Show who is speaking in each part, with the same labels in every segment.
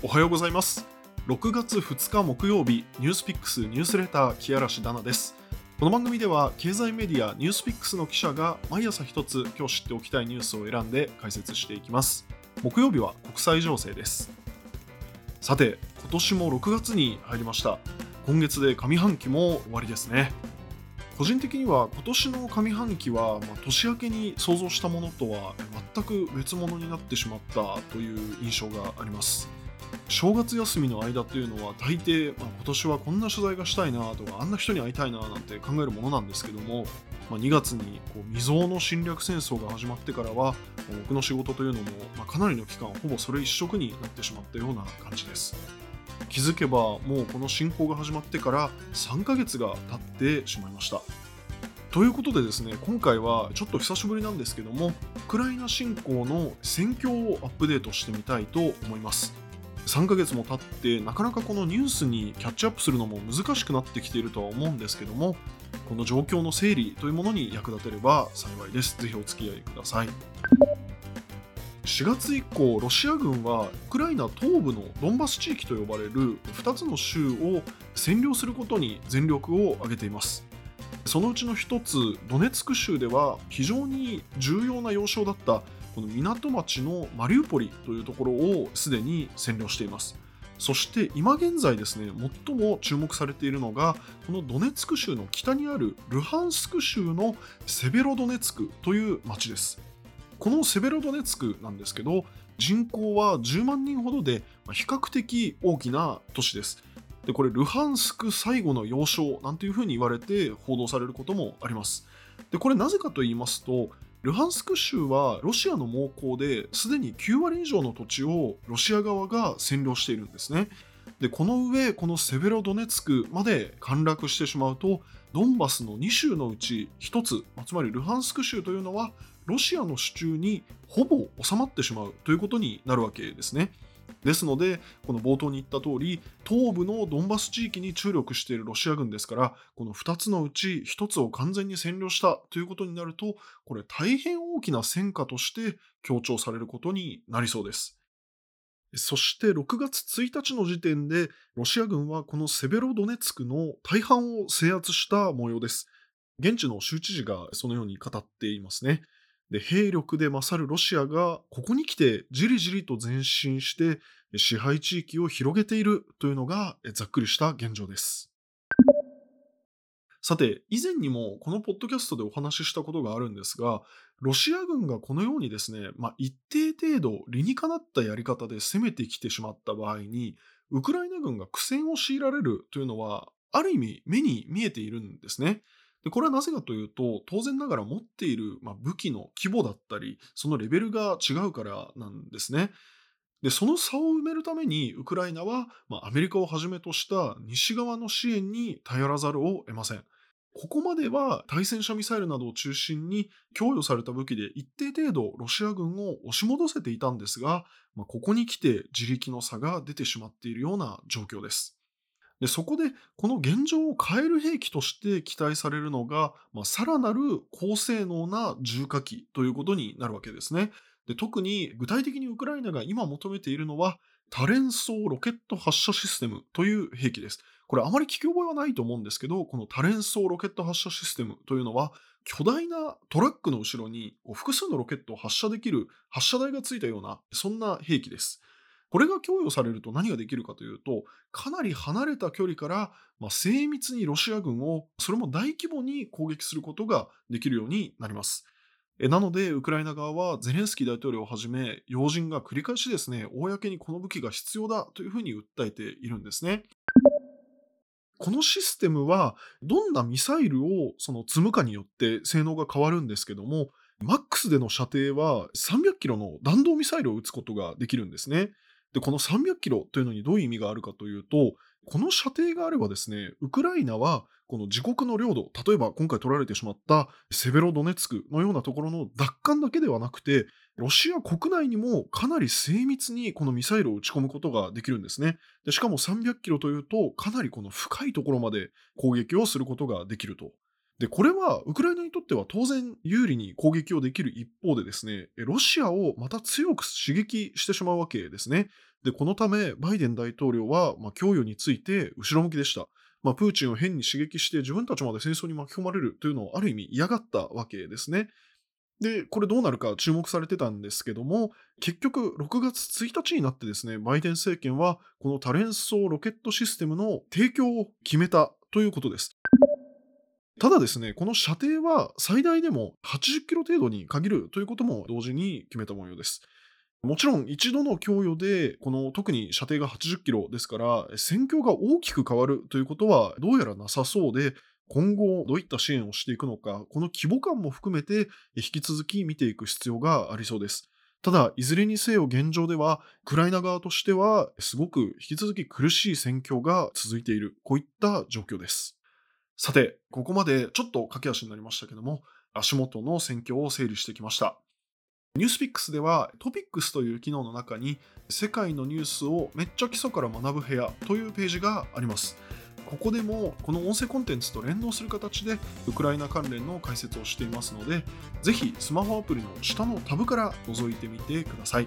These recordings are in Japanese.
Speaker 1: おはようございます。6月2日木曜日ニュースピックスニュースレター木嵐ダナです。この番組では経済メディアニュースピックスの記者が毎朝一つ今日知っておきたいニュースを選んで解説していきます。木曜日は国際情勢です。さて今年も6月に入りました。今月で上半期も終わりですね。個人的には今年の上半期は、まあ、年明けに想像したものとは全く別物になってしまったという印象があります。正月休みの間っていうのは大抵、まあ、今年はこんな取材がしたいなとかあんな人に会いたいななんて考えるものなんですけども、まあ、2月にこう未曾有の侵略戦争が始まってからは僕の仕事というのも、まあ、かなりの期間ほぼそれ一色になってしまったような感じです。気づけばもうこの侵攻が始まってから3ヶ月が経ってしまいました。ということでですね今回はちょっと久しぶりなんですけどもウクライナ侵攻の戦況をアップデートしてみたいと思います。3ヶ月も経ってなかなかこのニュースにキャッチアップするのも難しくなってきているとは思うんですけどもこの状況の整理というものに役立てれば幸いですぜひお付き合いください4月以降、ロシア軍はウクライナ東部のドンバス地域と呼ばれる2つの州を占領することに全力を挙げています。そのうちの1つ、ドネツク州では非常に重要な要衝だったこの港町のマリウポリというところをすでに占領しています。そして今現在ですね、最も注目されているのが、このドネツク州の北にあるルハンスク州のセベロドネツクという町です。このセベロドネツクなんですけど、人口は10万人ほどで、比較的大きな都市です。で、これ、ルハンスク最後の要衝なんていうふうに言われて報道されることもあります。で、これなぜかと言いますと、ルハンスク州はロシアの猛攻ですでに9割以上の土地をロシア側が占領しているんですね。で、この上、このセベロドネツクまで陥落してしまうと、ドンバスの2州のうち1つ、つまりルハンスク州というのはロシアの手中にほぼ収まってしまうということになるわけですね。ですので、この冒頭に言った通り、東部のドンバス地域に注力しているロシア軍ですから、この2つのうち1つを完全に占領したということになると、これ大変大きな戦果として強調されることになりそうです。そして6月1日の時点で、ロシア軍はこのセベロドネツクの大半を制圧した模様です。現地の州知事がそのように語っていますね。で、兵力で勝るロシアが、ここに来てじりじりと前進して、支配地域を広げているというのが、ざっくりした現状です。さて、以前にもこのポッドキャストでお話ししたことがあるんですが、ロシア軍がこのようにですね、まあ、一定程度理にかなったやり方で攻めてきてしまった場合に、ウクライナ軍が苦戦を強いられるというのは、ある意味目に見えているんですね。でこれはなぜかというと、当然ながら持っている、まあ、武器の規模だったり、そのレベルが違うからなんですね。で、その差を埋めるために、ウクライナは、まあ、アメリカをはじめとした西側の支援に頼らざるを得ません。ここまでは対戦車ミサイルなどを中心に供与された武器で一定程度ロシア軍を押し戻せていたんですが、まあ、ここに来て自力の差が出てしまっているような状況です。でそこでこの現状を変える兵器として期待されるのが、まあ、さらなる高性能な重火器ということになるわけですね。で特に具体的にウクライナが今求めているのは多連装ロケット発射システムという兵器です。これあまり聞き覚えはないと思うんですけど、この多連装ロケット発射システムというのは巨大なトラックの後ろに複数のロケットを発射できる発射台がついたようなそんな兵器です。これが供与されると何ができるかというと、かなり離れた距離から、まあ、精密にロシア軍を、それも大規模に攻撃することができるようになります。なので、ウクライナ側はゼレンスキー大統領をはじめ、要人が繰り返しですね、公にこの武器が必要だというふうに訴えているんですね。このシステムは、どんなミサイルをその積むかによって性能が変わるんですけども、マックスでの射程は300キロの弾道ミサイルを撃つことができるんですね。で、この300キロというのにどういう意味があるかというと、この射程があればですね、ウクライナはこの自国の領土、例えば今回取られてしまったセベロドネツクのようなところの奪還だけではなくて、ロシア国内にもかなり精密にこのミサイルを撃ち込むことができるんですね。でしかも300キロというと、かなりこの深いところまで攻撃をすることができると。で、これはウクライナにとっては当然有利に攻撃をできる一方でですね、ロシアをまた強く刺激してしまうわけですね。で、このため、バイデン大統領は、まあ、供与について後ろ向きでした。まあ、プーチンを変に刺激して自分たちまで戦争に巻き込まれるというのをある意味嫌がったわけですね。で、これどうなるか注目されてたんですけども、結局6月1日になってですね、バイデン政権はこの多連装ロケットシステムの提供を決めたということです。ただですね、この射程は最大でも80キロ程度に限るということも同時に決めた模様です。もちろん一度の供与で、この特に射程が80キロですから、戦況が大きく変わるということはどうやらなさそうで、今後どういった支援をしていくのか、この規模感も含めて引き続き見ていく必要がありそうです。ただ、いずれにせよ現状では、ウクライナ側としては、すごく引き続き苦しい戦況が続いている、こういった状況です。さて、ここまでちょっと駆け足になりましたけども、足元の戦況を整理してきました。ニュースピックスではトピックスという機能の中に世界のニュースをめっちゃ基礎から学ぶ部屋というページがあります。ここでもこの音声コンテンツと連動する形でウクライナ関連の解説をしていますので、ぜひスマホアプリの下のタブから覗いてみてください。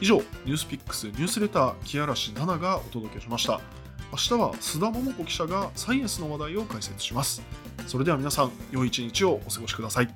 Speaker 1: 以上、ニュースピックスニュースレター木嵐奈々がお届けしました。明日は須田桃子記者がサイエンスの話題を解説します。それでは皆さん、良い一日をお過ごしください。